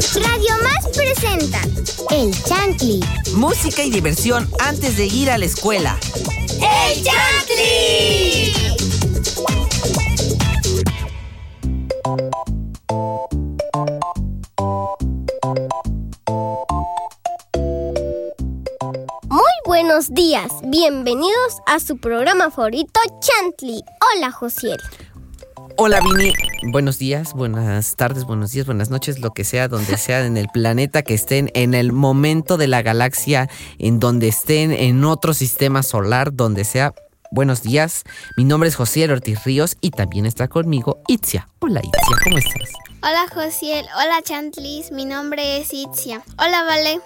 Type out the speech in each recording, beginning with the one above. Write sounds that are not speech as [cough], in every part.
Radio Más presenta El Chantli. Música y diversión antes de ir a la escuela. ¡El Chantli! Muy buenos días, bienvenidos a su programa favorito Chantli. Hola Josiel. Hola Vini, buenos días, buenas tardes, buenos días, buenas noches, lo que sea, donde sea en el planeta que estén, en el momento de la galaxia, en donde estén, en otro sistema solar, donde sea. Buenos días, mi nombre es José Ortiz Ríos y también está conmigo Itzia. Hola Itzia, ¿cómo estás? Hola Josiel, hola Chantlis, mi nombre es Itzia. Hola Vale.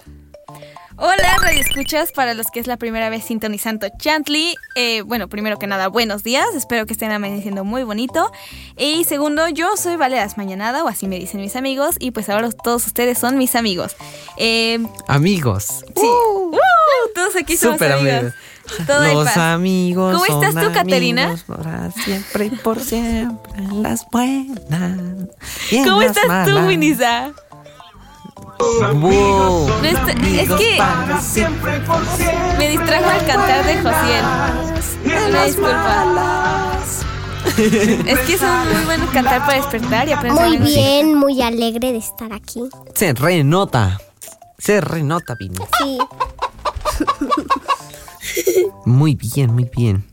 Hola, Radio Escuchas, para los que es la primera vez sintonizando Chantley. Eh, bueno, primero que nada, buenos días, espero que estén amaneciendo muy bonito. Y segundo, yo soy Valeras Mañanada, o así me dicen mis amigos, y pues ahora todos ustedes son mis amigos. Eh, Amigos. sí, Uh, todos aquí somos amigos. amigos. Todo Los amigos. ¿Cómo estás tú, Caterina? Para siempre y por siempre. Las buenas. y ¿Cómo las estás tú. Winisa? Wow. No está- es que me distrajo al cantar de Josiel. Una disculpa. [laughs] Es que son muy buenos cantar para despertar y aprender. Muy bien, muy alegre de estar aquí. Se renota. Se renota, Vini. Sí. Muy bien, muy bien.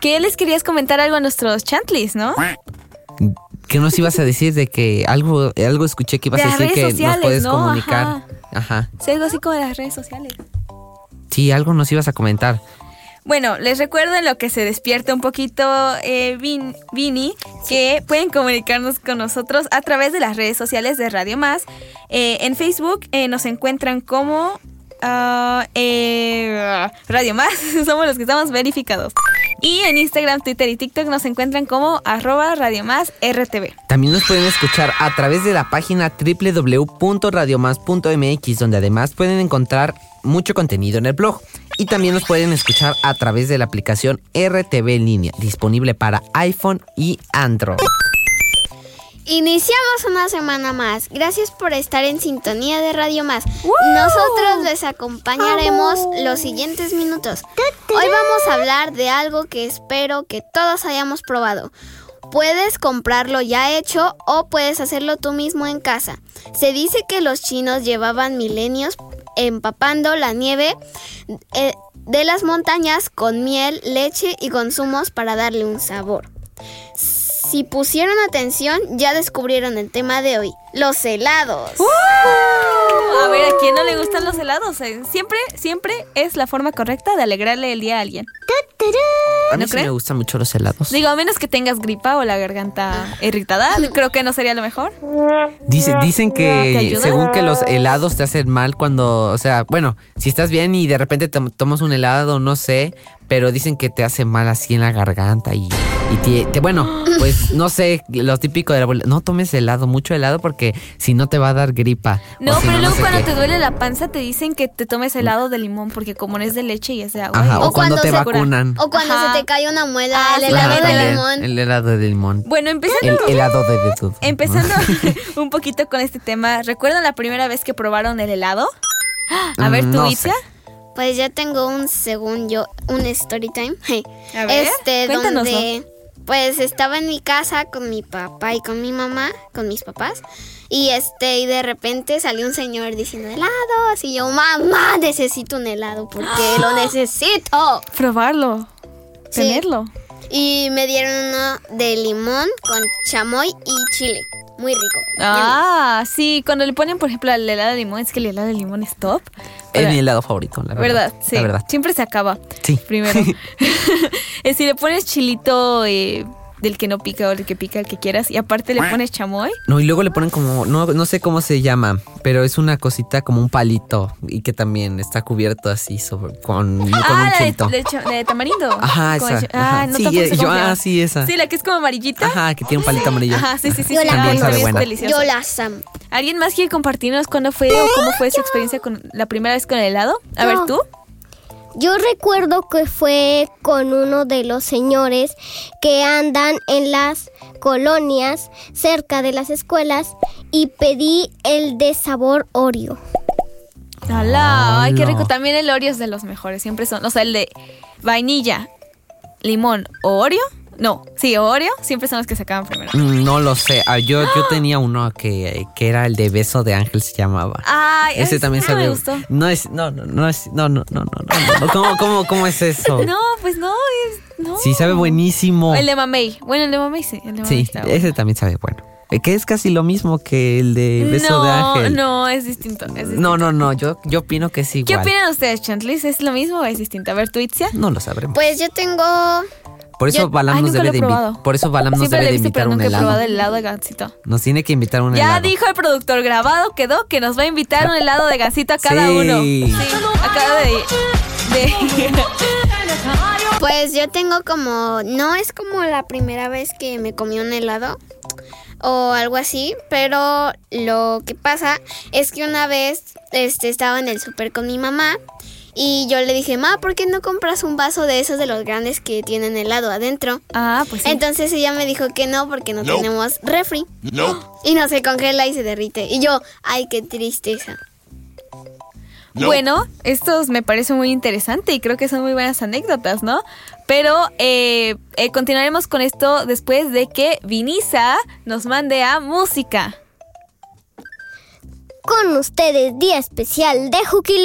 ¿Qué les querías comentar algo a nuestros chantlis, no? ¿Qué nos ibas a decir de que algo, algo escuché que ibas De a decir que nos puedes ¿no? comunicar? Ajá. Ajá. Sí, algo así como de las redes sociales. Sí, algo nos ibas a comentar. Bueno, les recuerdo en lo que se despierta un poquito eh, Vin- Vini, que pueden comunicarnos con nosotros a través de las redes sociales de Radio Más. Eh, en Facebook eh, nos encuentran como ah, eh, Radio Más, [laughs] somos los que estamos verificados. Y en Instagram, Twitter y TikTok nos encuentran como arroba Radio Más RTV. También nos pueden escuchar a través de la página www.radiomás.mx, donde además pueden encontrar mucho contenido en el blog. Y también nos pueden escuchar a través de la aplicación RTV en línea, disponible para iPhone y Android. Iniciamos una semana más. Gracias por estar en sintonía de Radio Más. Nosotros les acompañaremos los siguientes minutos. Hoy vamos a hablar de algo que espero que todos hayamos probado. Puedes comprarlo ya hecho o puedes hacerlo tú mismo en casa. Se dice que los chinos llevaban milenios empapando la nieve eh, de las montañas con miel, leche y consumos para darle un sabor. Si pusieron atención, ya descubrieron el tema de hoy, los helados. A ver, ¿a quién no le gustan los helados? Eh, Siempre, siempre es la forma correcta de alegrarle el día a alguien. A mí ¿No sí me gustan mucho los helados. Digo, a menos que tengas gripa o la garganta irritada, [laughs] creo que no sería lo mejor. Dice- dicen ¿Te que según que los helados te hacen mal cuando, o sea, bueno, si estás bien y de repente te tomas un helado, no sé, pero dicen que te hace mal así en la garganta y, y te, te- bueno, pues no sé, lo típico de la abuela, no tomes helado, mucho helado porque si no te va a dar gripa. No, si pero no luego sé cuando qué. te duele la panza te dicen que te tomes helado de limón porque como no es de leche y es de agua. Ajá, o, cuando, te se- vacunan. O cuando Ajá. se te cae una muela, Ah, el helado de también, limón. El helado de limón. Bueno, empezando, El helado de dedo. empezando [laughs] [laughs] un poquito con este tema, ¿recuerdan la primera vez que probaron el helado? [gasps] A ver, Mm, tú, no. Pues yo tengo un, según yo, un story time. [laughs] A ver, este, donde pues estaba en mi casa con mi papá y con mi mamá, con mis papás. Y este, y de repente salió un señor diciendo helados. Y yo, mamá, necesito un helado porque [gasps] lo necesito. Probarlo. Sí. Tenerlo. Y me dieron uno de limón con chamoy y chile. Muy rico. Ah, sí, cuando le ponen, por ejemplo, el helado de limón, es que el helado de limón es top. Es mi helado favorito, la verdad. ¿Verdad? Sí. La verdad. Siempre se acaba. Sí. Primero. [laughs] [laughs] Eh, si le pones chilito eh, del que no pica o del que pica, el que quieras, y aparte le pones chamoy. No, y luego le ponen como, no, no sé cómo se llama, pero es una cosita como un palito y que también está cubierto así sobre, con, con ah, un la de, chilito. de cha- de tamarindo. Ajá, esa. Ah, ajá. no sí, eh, yo, se ah, sí, esa. Sí, la que es como amarillita. Ajá, que tiene un palito amarillo. Ajá, sí, sí, sí. Yo sí, la también sabe buena. Yo las amo. ¿Alguien más quiere compartirnos cuándo fue o cómo fue su experiencia con la primera vez con el helado? A ver, Yo. tú. Yo recuerdo que fue con uno de los señores que andan en las colonias cerca de las escuelas y pedí el de sabor Oreo. ¡Hala! Ay, qué rico. También el Oreo es de los mejores. Siempre son. O sea, el de vainilla, limón o Oreo. No, sí, Oreo siempre son los que se acaban primero. Mm, No lo sé. Ah, yo, yo tenía uno que, que era el de beso de ángel se llamaba. Ay, Ese también no me sabe. gustó. No es, no, no, no es, no, no, no, no, no, no. ¿Cómo, cómo, cómo es eso? [laughs] No, pues no, es, no. Sí, sabe buenísimo. El de mamey. Bueno, el de mamey sí. El de mamey Sí, está bueno. ese también sabe bueno. Eh, Que es casi lo mismo que el de beso no, de ángel. no, es distinto. es distinto. no, no, no, Yo, yo opino que es igual. ¿Qué opinan ustedes, Chantlis? ¿Es lo mismo o es distinto? A ver, tú, Itzia. No lo sabremos. Pues yo tengo. Por eso Yo- Balam Ay, nos debe de invitar. Por eso Balam nos Siempre debe de invitar pero un nunca he probado helado. el helado de gansito. Nos tiene que invitar un Ya helado. dijo el productor grabado, quedó que nos va a invitar un helado de gansito a cada Sí. uno. Sí, acaba de... de- Pues yo tengo como. No es como la primera vez que me comí un helado o algo así, pero lo que pasa es que una vez este, estaba en el súper con mi mamá y yo le dije, Ma, ¿por qué no compras un vaso de esos de los grandes que tienen helado adentro? ah, pues sí. Entonces ella me dijo que no porque no tenemos refri. Y no se congela y se derrite. Y yo, ay, qué tristeza. Bueno, estos me parece muy interesante y creo que son muy buenas anécdotas, ¿no? Pero eh, eh, continuaremos con esto después de que Vinisa nos mande a música. Con ustedes, día especial de Hooky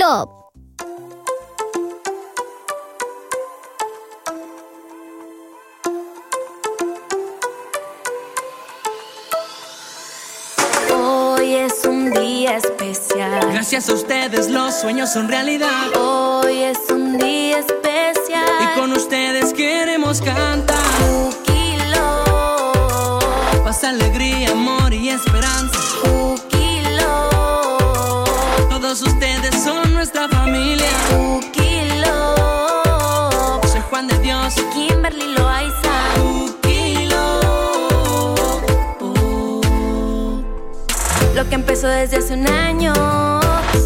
Gracias a ustedes los sueños son realidad. Hoy es un día especial. Y con ustedes queremos cantar. Kilo, Paz, alegría, amor y esperanza. kilo, Todos ustedes son nuestra familia. kilo. Soy Juan de Dios. Kimberly Loaiza. Kilo. Lo que empezó desde hace un año.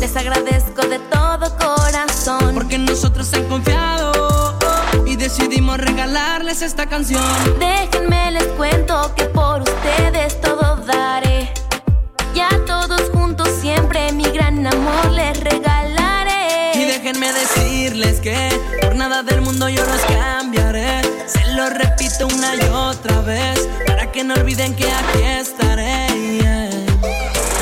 Les agradezco de todo corazón. Porque nosotros han confiado y decidimos regalarles esta canción. Déjenme les cuento que por ustedes todo daré. Ya todos juntos siempre mi gran amor les regalaré. Y déjenme decirles que por nada del mundo yo los cambiaré. Se lo repito una y otra vez para que no olviden que aquí estaré. yeah.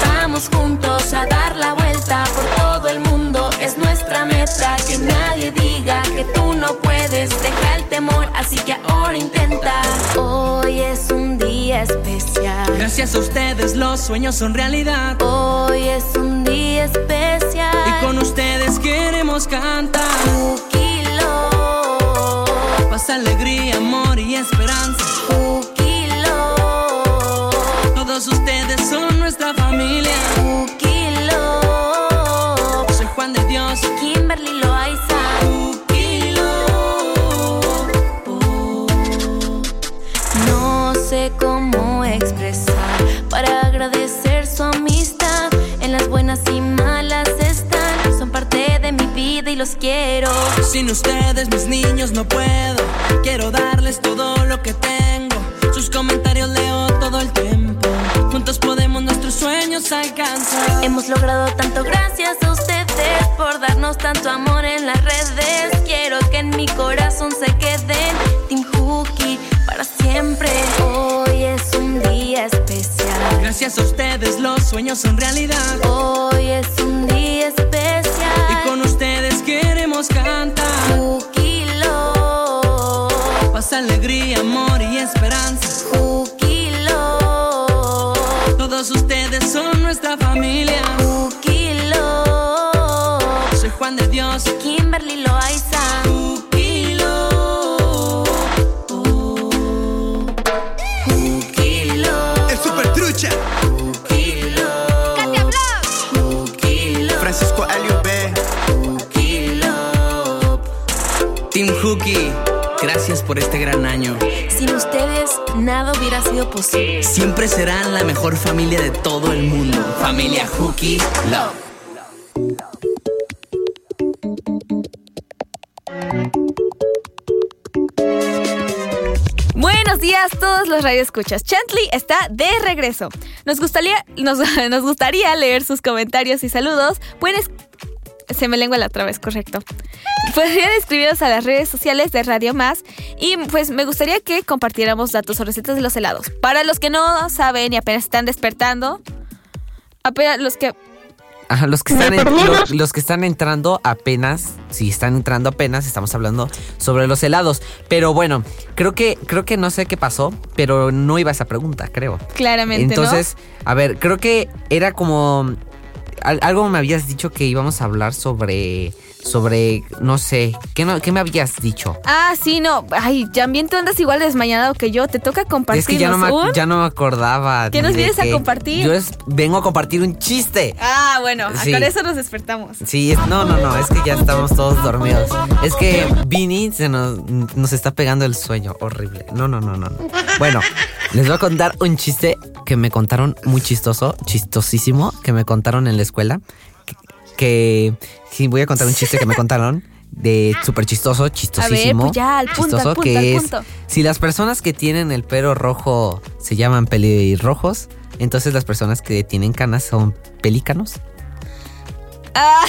Vamos juntos a dar la vuelta por todo el mundo. Es nuestra meta que nadie diga que tú no puedes. Deja el temor, así que ahora intenta. Hoy es un día especial. Gracias a ustedes los sueños son realidad. Hoy es un día especial. Y con ustedes queremos cantar. Kilo, Paz, alegría, amor y esperanza. kilo, Todos ustedes son los quiero. Sin ustedes, mis niños, no puedo. Quiero darles todo lo que tengo. Sus comentarios leo todo el tiempo. Juntos podemos nuestros sueños alcanzar. Hemos logrado tanto gracias a ustedes por darnos tanto amor en las redes. Quiero que en mi corazón se queden Team Hooky para siempre. Hoy es un día especial. Gracias a ustedes los sueños son realidad. Hoy es un día alegría, amor y esperanza. Kilo, Todos ustedes son nuestra familia. Kilo. Soy Juan de Dios. Kimberly Loaiza. Kilo, El super trucha. Kilo. Francisco Helio B. Kilo. Team Hookie, gracias por este gran año. Sin ustedes, nada hubiera sido posible. Siempre serán la mejor familia de todo el mundo. Familia Hookie Love. Buenos días, todos los radioescuchas. Chantley está de regreso. Nos gustaría, nos, [laughs] gustaría leer sus comentarios y saludos. Pueden se me lengua la otra vez, correcto. Podrían escribirnos a las redes sociales de Radio Más y pues me gustaría que compartiéramos datos o recetas de los helados. Para los que no saben y apenas están despertando, apenas los que Ajá, los que están en- lo- los que están entrando apenas, si están entrando apenas, estamos hablando sobre los helados. Pero bueno, creo que creo que no sé qué pasó, pero no iba esa pregunta, creo. claramente Entonces, a ver, creo que era como algo me habías dicho que íbamos a hablar sobre sobre no sé, ¿qué, no- qué me habías dicho? Ah, sí, no. Ay, también tú andas igual de desmañanado que yo. Te toca compartirnos es que ya no, me, un- ya no me acordaba. ¿Qué nos vienes a compartir? Yo es- vengo a compartir un chiste. Ah, bueno, Sí. con eso nos despertamos. Sí, es- no, no, no, es que ya estamos todos dormidos. Es que Vini se nos, nos está pegando el sueño, horrible. No, no, no, no, no. Bueno, les voy a contar un chiste que me contaron muy chistoso, chistosísimo, que me contaron en la escuela. Que, sí, voy a contar un chiste que me [laughs] contaron de súper chistoso, chistosísimo. pues ya, al punto, chistoso, al punto, que al es, si las personas que tienen el pelo rojo se llaman pelirrojos, entonces las personas que tienen canas son pelícanos. Ah,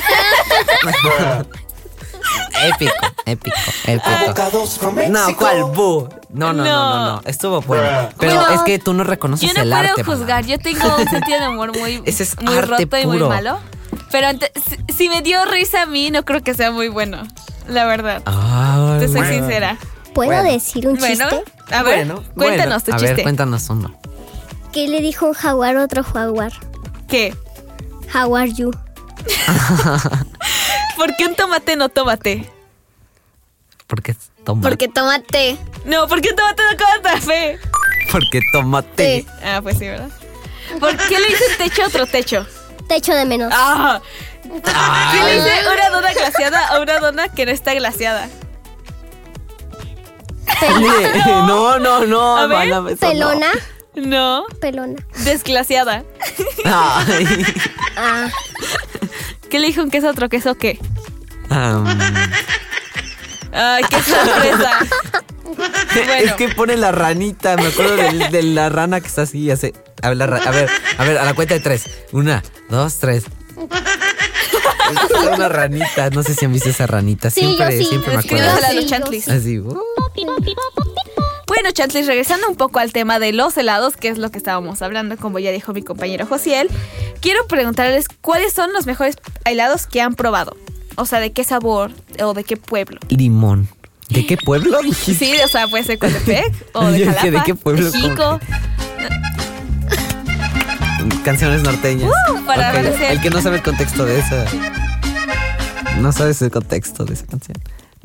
[laughs] Épico, épico, épico. No, ¿cuál? Bu. No, no, no, no, no. Estuvo bueno. Pero Bueno, es que tú no reconoces yo no el puedo arte. juzgar. Yo tengo un sentido de humor muy, Ese es muy arte roto y muy malo. Pero ante- si, me dio risa a mí, no creo que sea muy bueno. La verdad. Ay, Te soy bueno. sincera. ¿Puedo Bueno. decir un Bueno, chiste? a ver, Bueno, cuéntanos bueno. tu A chiste. ver, cuéntanos uno. ¿Qué le dijo un jaguar a otro jaguar? ¿Qué? How are you? [laughs] ¿Por qué un tomate no tomate? Porque tomate. Porque tómate. No, ¿por qué un tomate no come café? Porque tomate. Ah, pues sí, ¿verdad? ¿Por qué le dice techo a otro techo? Te echo de menos. Ah. ¿Qué le dice una dona glaciada a una dona que no está glaciada? no, no, no. A ver, mana, eso no. Pelona. No, Pelona. desglaciada. Ay. Ah, ¿Qué le dijo un queso a otro queso qué? Am, Ay, qué sorpresa. Es que pone la ranita. Me acuerdo del- de, la rana que está así. y Hace, a, ver, a ver, a ver, a la cuenta de tres. Una, dos, tres. Es una ranita. No sé si han visto esa ranita. Sí, Siempre, yo sí. siempre me acuerdo. a los Sí, chantlis. Así. uh. Bueno, Chantlis, regresando un poco al tema de los helados, que es lo que estábamos hablando, como ya dijo mi compañero Josiel, quiero preguntarles cuáles son los mejores helados que han probado. O sea, de qué sabor o de qué pueblo. Limón. ¿De qué pueblo? Sí, o sea, puede ser Coatepec o de [laughs] Jalapa, ¿de qué pueblo? Jico. Canciones norteñas. Uh, para El que no sabe el contexto de esa. No sabes el contexto de esa canción.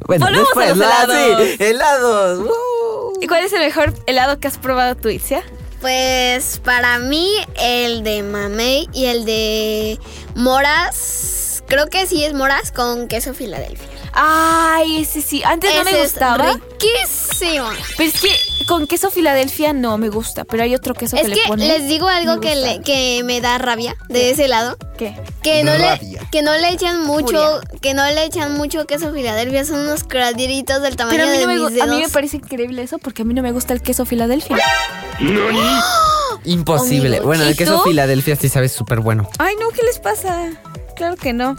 Bueno, Volvemos a después, los ah, helados. sí, helados. uh. ¿Y cuál es el mejor helado que has probado tú, Itzia? Pues para mí el de mamey y el de moras, creo que sí es moras con queso Filadelfia. Ay, ese sí. Antes no me Ese es gustaba. riquísimo. Pero es que con queso Filadelfia no me gusta. Pero hay otro queso Es que, le ponen. les digo algo Me que, le- que me da rabia de ese lado. ¿Qué? Que no, le, que no le echan mucho, que no le echan mucho queso Filadelfia, son unos cradiritos del tamaño Pero a mí, de me, mis a mí me parece increíble eso porque a mí no me gusta el queso Filadelfia. [gasps] Imposible. Amigo, Bueno, el ¿y queso? Filadelfia sí sabe súper bueno. Ay, no, ¿qué les pasa? Claro que no.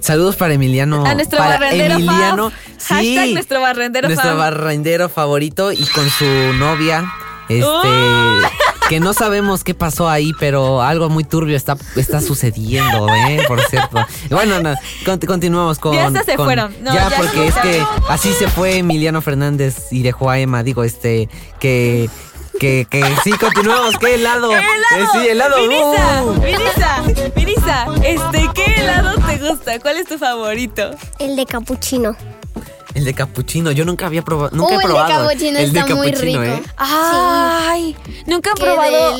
Saludos para Emiliano. A nuestro para barrendero Emiliano. Sí. Hashtag nuestro barrendero Nuestro fab. barrendero favorito y con su novia. Este. Que no sabemos qué pasó ahí, pero algo muy turbio está, está sucediendo, ¿eh? Por cierto. Bueno, no, cont- continuamos con. Ya hasta se con- fueron. No, ya, ya porque no, es ya que así se fue Emiliano Fernández y dejó a Emma. Digo, este. Que. Que, que sí, continuamos. ¿Qué helado? [laughs] ¡Helado! Eh, sí, helado. Vinisa, ¡Uh! Vinisa, Vinisa, este, ¿qué helado te gusta? ¿Cuál es tu favorito? el de capuchino. El de capuchino, yo nunca había probado, nunca Uh, he el de probado. capuchino el de está muy capuchino, rico. ¿eh? Ay, nunca han ¡Qué probado.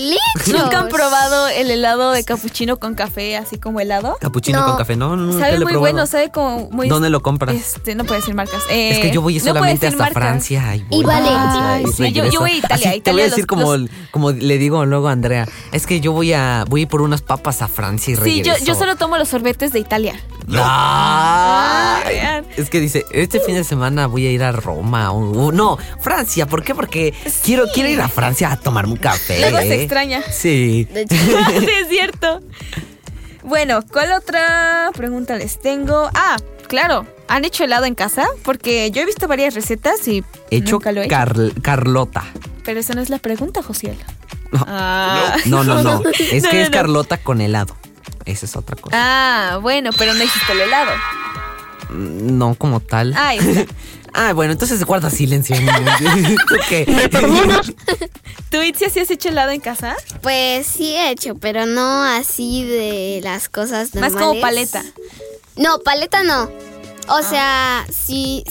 Nunca han probado el helado de capuchino con café, así como helado. Capuchino No. con café, no, nunca Sabe lo he muy probado. bueno, sabe como muy. ¿Dónde lo compras? Este, no puedo decir marcas. Eh, es que yo voy no solamente decir hasta marcas. Francia y, voy Ay, y sí, yo- yo regreso. voy a Italia, Así te voy a Italia decir los- como, los- como le digo luego a Andrea, es que yo voy a voy a ir por unas papas a Francia y Sí, yo, regreso. yo solo tomo los sorbetes de Italia. Ay, vean. es que dice, este fin de de semana voy a ir a Roma. o- o- no, Francia. ¿Por qué? Porque quiero, quiero ir a Francia a tomarme un café. Luego se extraña. Sí. De hecho, [laughs] sí, es cierto. Bueno, ¿cuál otra pregunta les tengo? Ah, claro. ¿Han hecho helado en casa? Porque yo he visto varias recetas y Hecho nunca lo he hecho. Carl- Carlota. Pero esa no es la pregunta, Josiel. No. Ah. No, no, no. [laughs] Es No, que no, es. Carlota con helado. Esa es otra cosa. Ah, bueno, pero no hiciste el helado. No como tal. Ah, está. [laughs] Ah, bueno, entonces guarda silencio. [laughs] ¿Tú qué? [laughs] ¿Tú, Itzia, sí has hecho helado en casa? Pues sí he hecho, pero no así de las cosas Más normales. como paleta. No, paleta no. O Ah. sea, si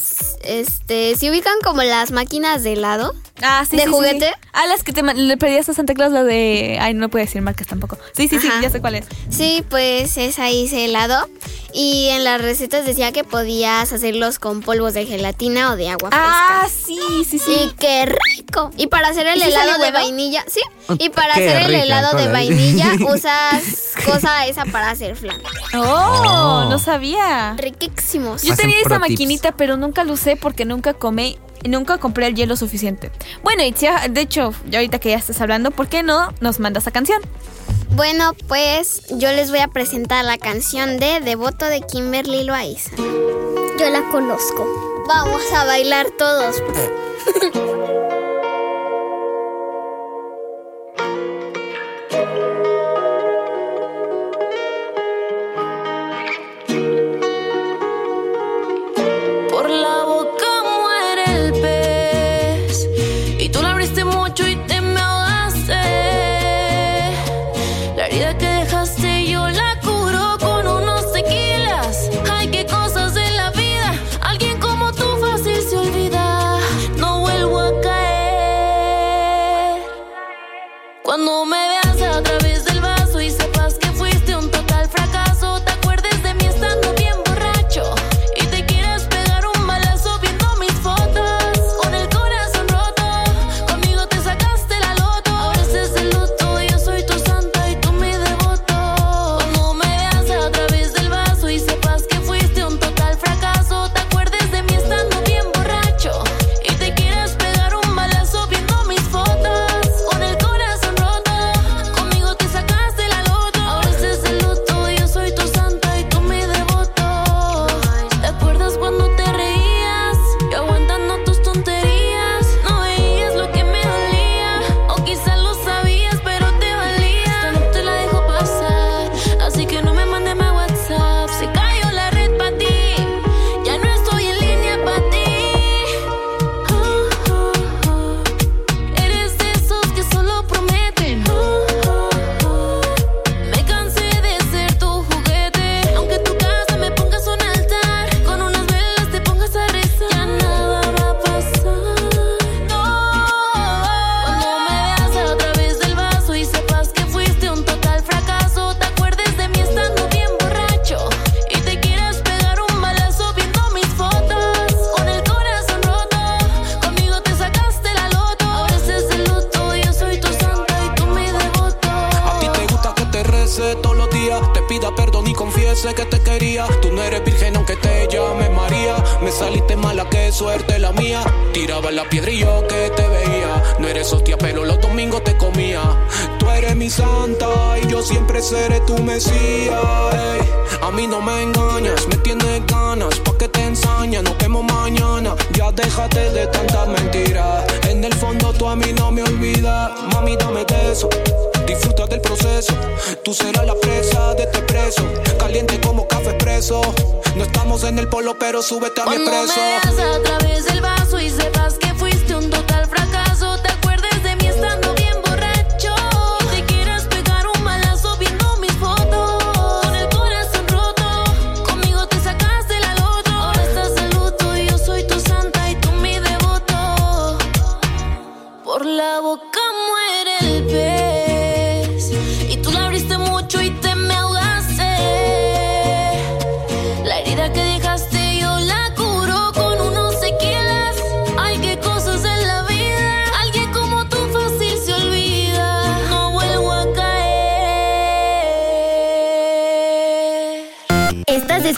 este, si ubican como las máquinas de helado. Ah, sí, ¿De sí, juguete? sí. Ah, las que te le pedías a Santa Claus, la de... Ay, no puedo decir marcas tampoco. Sí, sí, sí, ya sé cuál es. Sí, pues esa hice helado. Y en las recetas decía que podías hacerlos con polvos de gelatina o de agua Ah, fresca. sí, sí, sí. Y qué rico. Y para hacer el ¿Y si helado de bueno? vainilla, sí. Y para Qué hacer el helado de vainilla [laughs] usas cosa esa para hacer flan. Oh, Oh. no sabía. Riquísimos. Yo tenía esa tips. maquinita, pero nunca la usé porque nunca comí, nunca compré el hielo suficiente. Bueno, Itzia, de hecho, ya ahorita que ya estás hablando, ¿por qué no nos mandas esa canción? Bueno, pues yo les voy a presentar la canción de Devoto de Kimberly Loaiza. yo la conozco. Vamos a bailar todos. [laughs] engañas, me tienes ganas. Pa' que te ensaña, nos vemos mañana. Ya déjate de tantas mentiras. En el fondo tú a mí no me olvidas. Mami, dame de eso. Disfruta del proceso. Tú serás la presa de este preso. Caliente como café expreso. No estamos en el polo, pero súbete a mi Cuando me expreso. veas a través del vaso y sepas que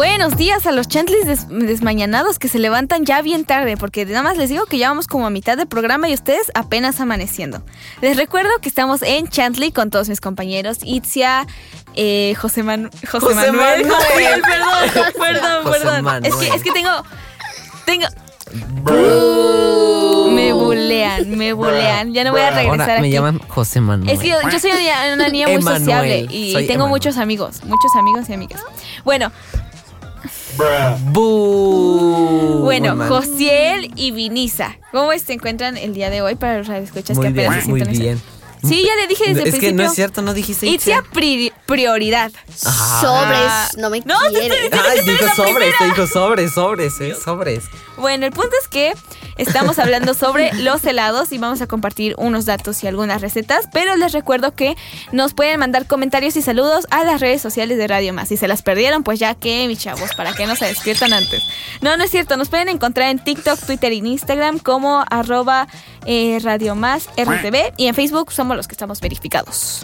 Buenos días a los chantlis des- desmañanados que se levantan ya bien tarde, porque nada más les digo que ya vamos como a mitad del programa y ustedes apenas amaneciendo. Les recuerdo que estamos en Chantley con todos mis compañeros, Itzia, eh, José, Manu- José, José Manuel, Manuel. José- perdón, [laughs] perdón, José perdón. Manuel. Es que, es que tengo, tengo, me bulean, me bulean. Ya no voy a regresar Ahora aquí. me llaman José Manuel. Es que yo, yo soy una niña, una niña muy Emanuel, sociable y soy tengo Emanuel. muchos amigos, muchos amigos y amigas. Bueno, Bu. Bueno. Josiel y Vinisa, ¿cómo se encuentran el día de hoy para los radioescuchas Muy que apenas bien, se muy sintonizan? bien. Sí, ya le dije desde el Es que principio. no es cierto, no dijiste Itzia pri- prioridad. Sobres, no me No, te quiere. estoy diciendo Ay, que dijo la sobres, primera. te dijo sobres, sobres, eh, sobres. Bueno, el punto es que estamos hablando sobre los helados y vamos a compartir unos datos y algunas recetas, pero les recuerdo que nos pueden mandar comentarios y saludos a las redes sociales de Radio Más. Si se las perdieron, pues ya que, mis chavos, para que no se despiertan antes. No, no es cierto, nos pueden encontrar en TikTok, Twitter y Instagram como arroba eh, Radio Más RTV y en Facebook somos los que estamos verificados.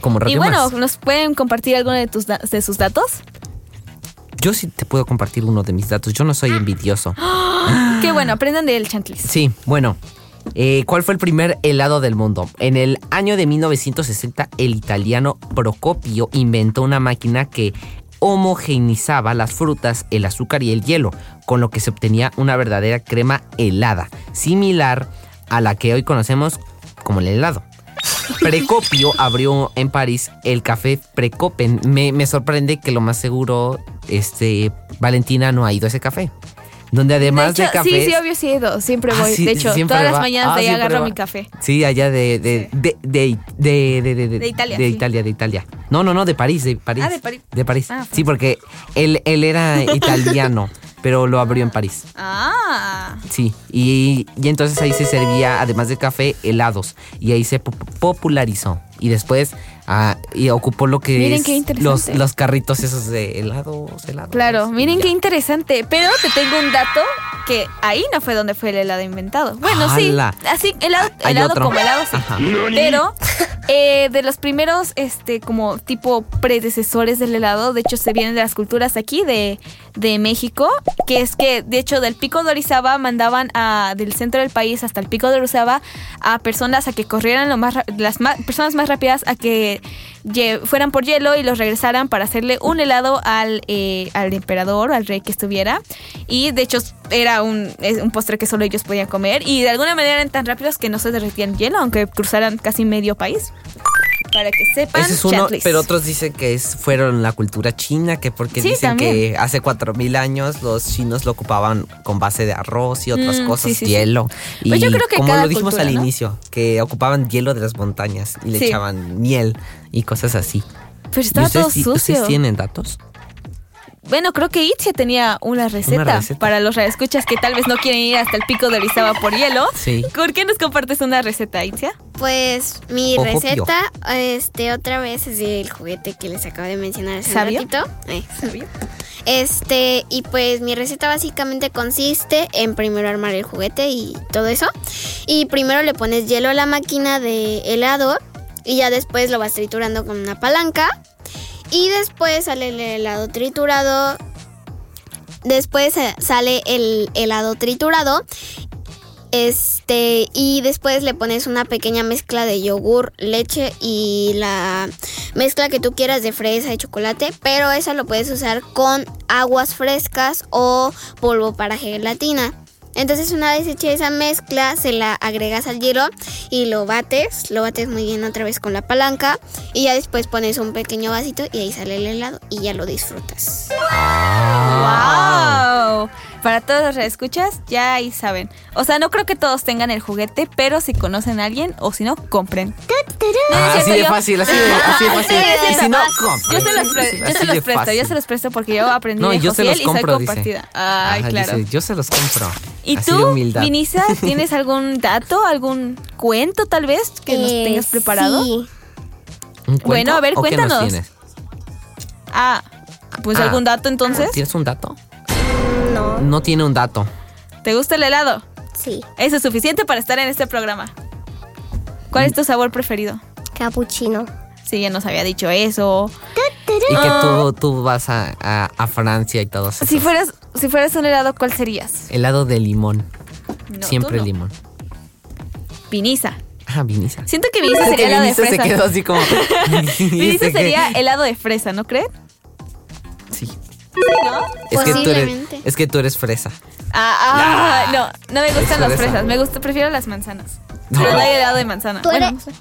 Como Radio y bueno, Más. ¿nos pueden compartir alguno de, tus de sus datos? Yo sí te puedo compartir uno de mis datos. Yo no soy envidioso. [gasps] Qué bueno, aprendan de él, Chantlis. Sí, bueno. eh, ¿Cuál fue el primer helado del mundo? En el año de 1960, el italiano Procopio inventó una máquina que homogeneizaba las frutas, el azúcar y el hielo, con lo que se obtenía una verdadera crema helada, similar a la que hoy conocemos como el helado. Precopio abrió en París el café Precopen. Me, me sorprende que lo más seguro, este, Valentina no ha ido a ese café. Donde además de, café. Sí, sí, obvio sí he ido. Siempre Ah, voy. sí, de hecho, todas las mañanas Ah, de ahí agarro va. mi café. Sí, allá de de de de de de, de- de- De Italia, De sí. Italia, de Italia. No, no, no, de París, de París. Ah, de París. De París. Ah, sí, porque él él era [laughs] italiano, pero lo abrió en París. Ah. Sí, y, y entonces ahí se servía, además de café, helados. Y ahí se po- popularizó. Y después ah, y ocupó lo que Miren es qué interesante. los, los carritos esos de helados, helados. Claro, miren Ya. qué interesante. Pero te tengo un dato que ahí no fue donde fue el helado inventado. Bueno, ¡Hala! sí, así, helado, Hay helado otro. como helado, sí. Ajá. Pero [laughs] eh, de los primeros, este, como tipo predecesores del helado, de hecho se vienen de las culturas aquí de, de México, que es que de hecho del pico de Orizaba mandaban a, del centro del país hasta el pico de Orizaba a personas a que corrieran lo más, las ma- personas más rápidas a que it. Fueran por hielo y los regresaran para hacerle un helado al, eh, al emperador, al rey que estuviera. Y de hecho era un, un postre que solo ellos podían comer y de alguna manera eran tan rápidos que no se derretían hielo, aunque cruzaran casi medio país. Para que sepan, Ese es uno, pero otros dicen que es, fueron la cultura china, que porque Sí, dicen también. que hace 4000 años los chinos lo ocupaban con base de arroz y otras Mm, cosas, sí, sí, hielo. Y Pues yo creo que como cada lo dijimos cultura, al ¿no? inicio, que ocupaban hielo de las montañas y le echaban miel y cosas así. Pero ¿Y estaba ustedes, todo sucio. ustedes tienen datos? Bueno, creo que Itzia tenía una receta, receta. para los radioescuchas que tal vez no quieren ir hasta el pico de Orizaba por hielo. Sí. ¿Por qué nos compartes una receta, Itzia? Pues mi Ojo, receta, este, otra vez es del juguete que les acabo de mencionar hace ¿Sabio? un ratito. Eh, sabio. Este, y pues mi receta básicamente consiste en primero armar el juguete y todo eso. Y primero le pones hielo a la máquina de helado y ya después lo vas triturando con una palanca. Y después sale el helado triturado. Después eh, sale el helado triturado este, y después le pones una pequeña mezcla de yogur, leche y la mezcla que tú quieras de fresa y chocolate, pero eso lo puedes usar con aguas frescas o polvo para gelatina. Entonces una vez hecha esa mezcla, se la agregas al hielo y lo bates, lo bates muy bien otra vez con la palanca y ya después pones un pequeño vasito y ahí sale el helado y ya lo disfrutas. ¡Wow! Para todos los escuchas, ya ahí saben. O sea, no creo que todos tengan el juguete, pero si conocen a alguien o si no, compren. No, no es Ah, así cierto, de yo- fácil, así de, así de fácil. Sí, es y si no, compren. Yo se los, pre- yo Así se los de presto, fácil. yo se los presto porque yo aprendí No, de y yo se los y soy compro, dice. compartida. Ay, Ajá, claro. dice, yo se los compro. ¿Y Así de tú, humildad. Vinisa, [laughs] tienes algún dato, algún cuento tal vez que nos Eh, tengas preparado? Sí. ¿Un cuento Bueno, a ver, o qué nos cuéntanos. tienes? Ah, pues Ah. algún dato entonces. ¿Tienes un dato? No, No tiene un dato. ¿Te gusta el helado? sí. Eso es suficiente para estar en este programa. ¿Cuál es tu sabor preferido? Capuchino. Sí, ya nos había dicho eso. Y que Ah. tú, tú vas a, a- a Francia y todo eso. Si fueras, si fueras un helado, ¿cuál serías? Helado de limón. No, Siempre tú no. limón. Viniza. Ah, Viniza. Siento que Viniza sería helado de fresa. se quedó así como. [laughs] [laughs] Viniza sería helado de fresa, ¿no creen? ¿No? Es que, tú eres, es que tú eres fresa. Ah, ah, no, no me gustan las fresa. fresas, me gusta, prefiero las manzanas. No. Pero no hay helado de manzana. Bueno, eres- no sé.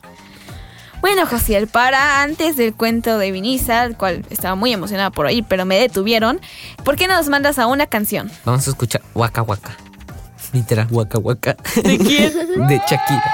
Bueno, Josiel, para antes del cuento de Viniza, el cual estaba muy emocionada por oír, pero me detuvieron, ¿por qué no nos mandas a una canción? Vamos a escuchar Waka Waka. Literal, Waka Waka. ¿De quién? [laughs] De Shakira.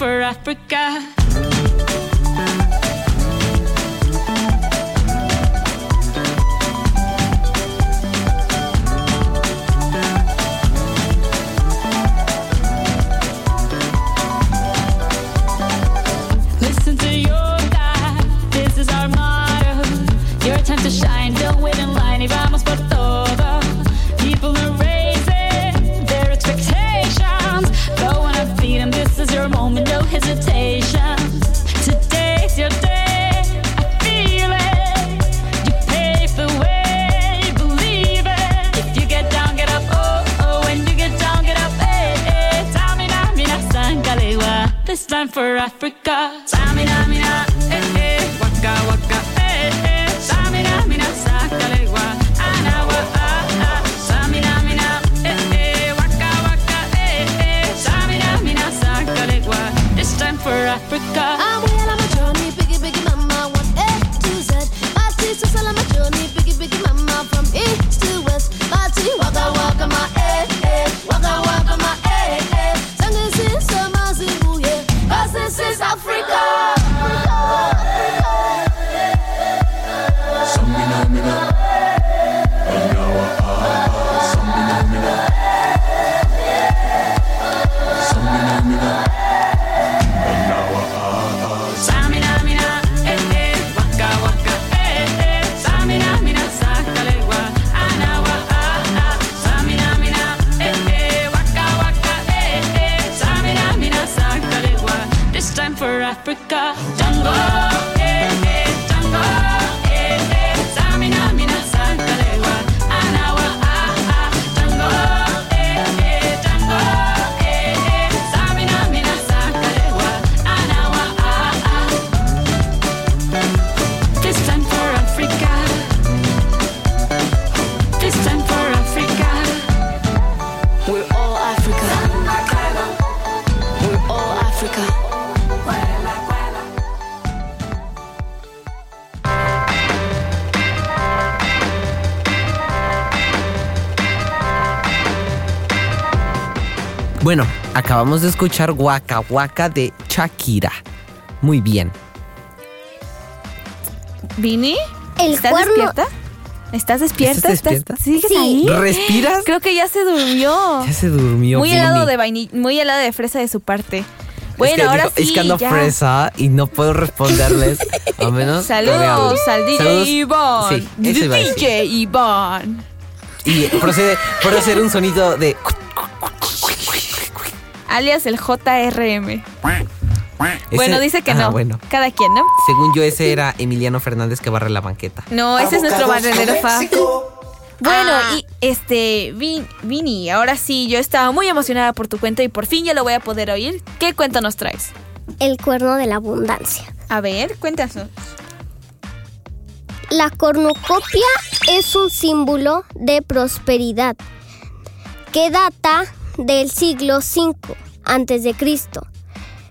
for Africa. For Africa. Bueno, acabamos de escuchar Waka Waka de Shakira. Muy bien. ¿Vini? El ¿Estás cuerno- despierta? ¿Estás despierta? ¿Estás despierta? ¿Sigues Sí. ahí? ¿Respiras? Creo que ya se durmió. Ya se durmió. muy Vini. helado de vainilla, muy helado de fresa de su parte. Bueno, es que ahora dijo, sí, Es que ando ya. fresa y no puedo responderles. a menos. Saludos al DJ. Iván. Sí. DJ Iván. Y procede por hacer un sonido de. Alias el JRM. Bueno, dice que Ah, no. bueno. Cada quien, ¿no? Según yo, ese era Emiliano Fernández que barre la banqueta. No, ese es nuestro barrendero fa. Bueno, Ah. y este, Vin- Vini, ahora sí, yo estaba muy emocionada por tu cuento y por fin ya lo voy a poder oír. ¿Qué cuento nos traes? El cuerno de la abundancia. A ver, cuéntanos. La cornucopia es un símbolo de prosperidad que data del siglo V Cristo.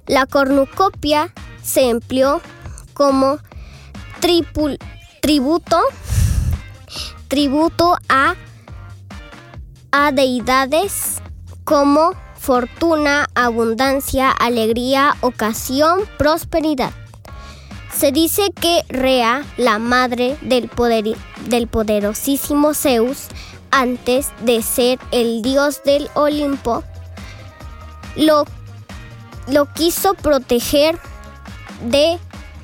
La cornucopia se empleó como tributo tributo a a deidades como fortuna, abundancia, alegría, ocasión, prosperidad. Se dice que Rea, la madre del, poder- del poderosísimo Zeus, antes de ser el dios del Olimpo, lo, lo quiso proteger de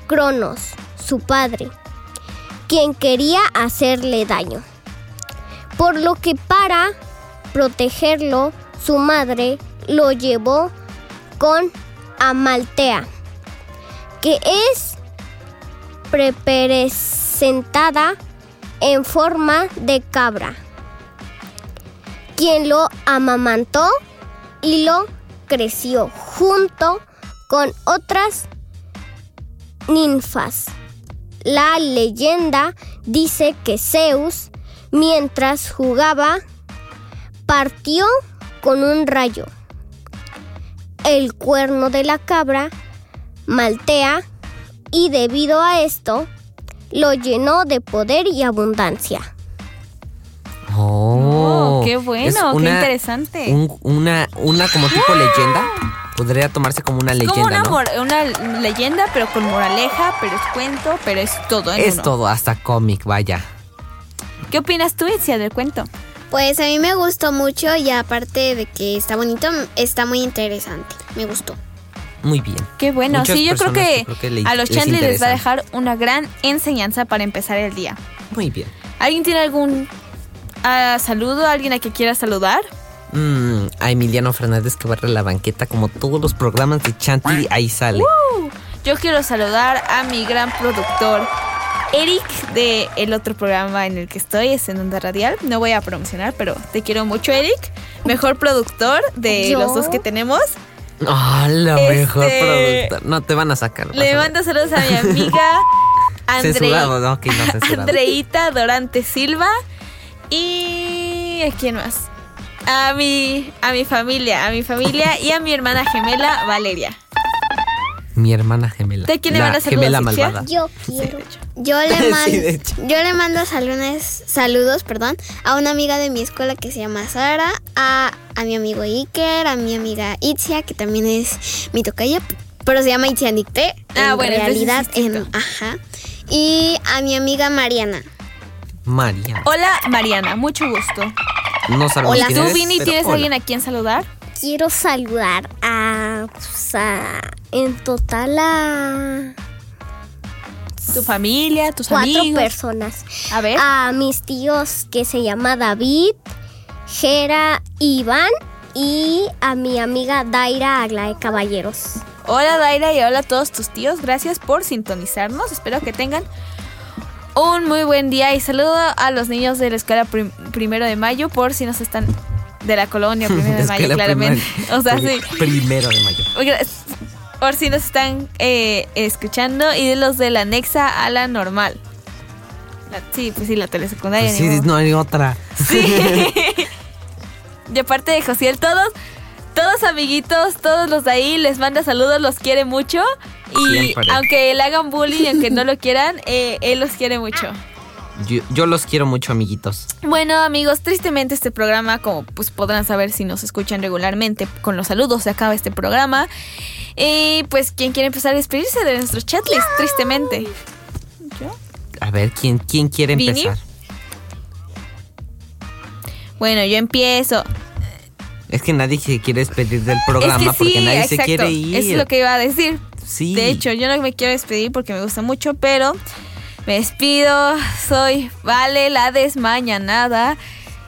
Cronos, su padre, quien quería hacerle daño. Por lo que para protegerlo, su madre lo llevó con Amaltea, que es representada en forma de cabra, quien lo amamantó y lo creció junto con otras ninfas. La leyenda dice que Zeus, mientras jugaba, partió con un rayo el cuerno de la cabra, Maltea, y debido a esto, lo llenó de poder y abundancia. Qué es bueno, qué interesante. un- una, una como tipo leyenda. Podría tomarse como una leyenda, Como una, ¿no? mor- una leyenda, pero con moraleja, pero es cuento, pero es todo en Es uno. todo, hasta cómic, vaya. ¿Qué opinas tú, Itzia, del cuento? Pues a mí me gustó mucho y aparte de que está bonito, está muy interesante. Me gustó. Muy bien. Qué bueno, Muchas sí, yo creo que, yo creo que le- a los les Chandley les va a dejar una gran enseñanza para empezar el día. Muy bien. ¿Alguien tiene algún saludo? ¿Alguien a que quiera saludar? Mm, a Emiliano Fernández que barre la banqueta como todos los programas de Chantilly, ahí sale. Uh, yo quiero saludar a mi gran productor Eric de el otro programa en el que estoy, es en Onda Radial. No voy a promocionar, pero te quiero mucho, Eric. Mejor productor de ¿Yo? los dos que tenemos. Ah, la Este- mejor productora. No te van a sacar. Le a mando saludos a mi [laughs] amiga Andre- Censurado, no, ok, no. Andreita Dorante Silva y a quién más a mi a mi familia a mi familia y a mi hermana gemela Valeria Mi hermana gemela. ¿De quién le saludos, gemela Ixia? malvada. Yo quiero. Yo le, [laughs] Sí, man- de hecho. yo le mando saludos, saludos perdón, a una amiga de mi escuela que se llama Sara, a, a mi amigo Iker, a mi amiga Itzia, que también es mi tocaya, pero se llama Itzia Nicté. Ah, en bueno, entonces realidad, es distinto. en, ajá. Y a mi amiga Mariana. María. hola Mariana mucho gusto No sabemos Hola. quién ¿tú eres, Vini pero tienes hola. alguien a quien saludar? Quiero saludar a, pues, a- en total a tu familia tus cuatro amigos personas. a ver A mis tíos que se llama David, Jera, Iván y a mi amiga Daira Aglae Caballeros. Hola Daira y hola a todos tus tíos, gracias por sintonizarnos, espero que tengan un muy buen día y saludo a los niños de la escuela prim- primero de mayo por si nos están de la colonia primero de [laughs] mayo claramente, primaria. o sea sí, Primero de mayo. Por si nos están eh, escuchando y de los de la anexa a la normal. La- sí, pues sí, la telesecundaria. Pues sí, modo. no hay otra. Sí. [laughs] de parte de Josiel, todos, todos amiguitos, todos los de ahí, les manda saludos, los quiere mucho. Y Siempre. aunque le hagan bullying, aunque no lo quieran, eh, él los quiere mucho. Yo, yo los quiero mucho, amiguitos. Bueno, amigos, tristemente este programa, como pues podrán saber si nos escuchan regularmente, con los saludos se acaba este programa. Y pues, ¿quién quiere empezar a despedirse de nuestro chatlist? Tristemente. A ver, ¿quién, quién quiere ¿Vini? empezar? Bueno, yo empiezo. Es que nadie se quiere despedir del programa es que porque nadie exacto. se quiere ir. Eso es lo que iba a decir. Sí. De hecho, yo no me quiero despedir porque me gusta mucho, pero me despido. Soy Vale, la desmañanada.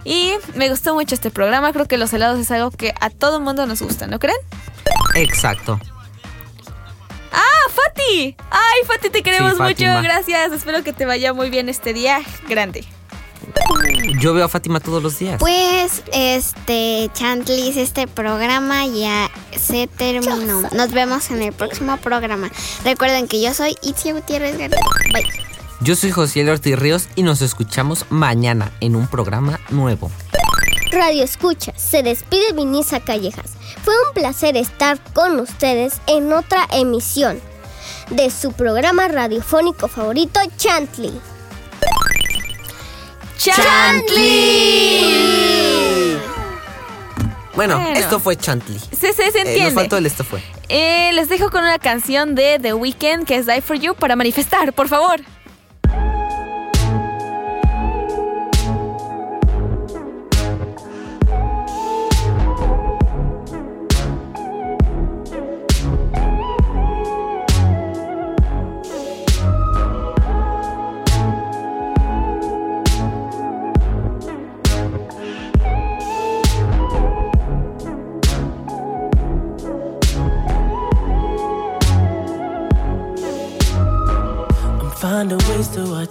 Y me gustó mucho este programa. Creo que los helados es algo que a todo el mundo nos gusta, ¿no creen? Exacto. ¡Ah, Fati! ¡Ay, Fati, te queremos Sí, mucho! Gracias. Espero que te vaya muy bien este día grande. Yo veo a Fátima todos los días. Pues, este, Chantlis, este programa ya se terminó. Nos vemos en el próximo programa. Recuerden que yo soy Itzia Gutiérrez García. Bye. Yo soy José Ortiz Ríos y nos escuchamos mañana en un programa nuevo. Radio Escucha, se despide Vinisa Callejas. Fue un placer estar con ustedes en otra emisión de su programa radiofónico favorito, Chantley. Bueno, Bueno. esto fue Chantley. Se, Eh, nos entiende. faltó el esto fue. Eh, les dejo con una canción de The Weeknd que es Die For You para manifestar, por favor.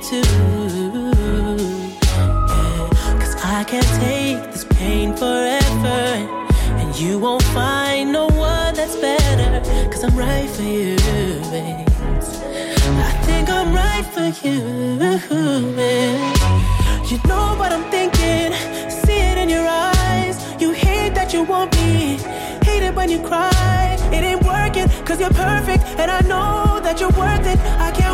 Cause I can't take this pain forever. And you won't find no one that's better. Cause I'm right for you, babe. I think I'm right for you. babe. You know what I'm thinking, see it in your eyes. You hate that you want me, hate it when you cry. It ain't working, cause you're perfect, and I know that you're worth it. I can't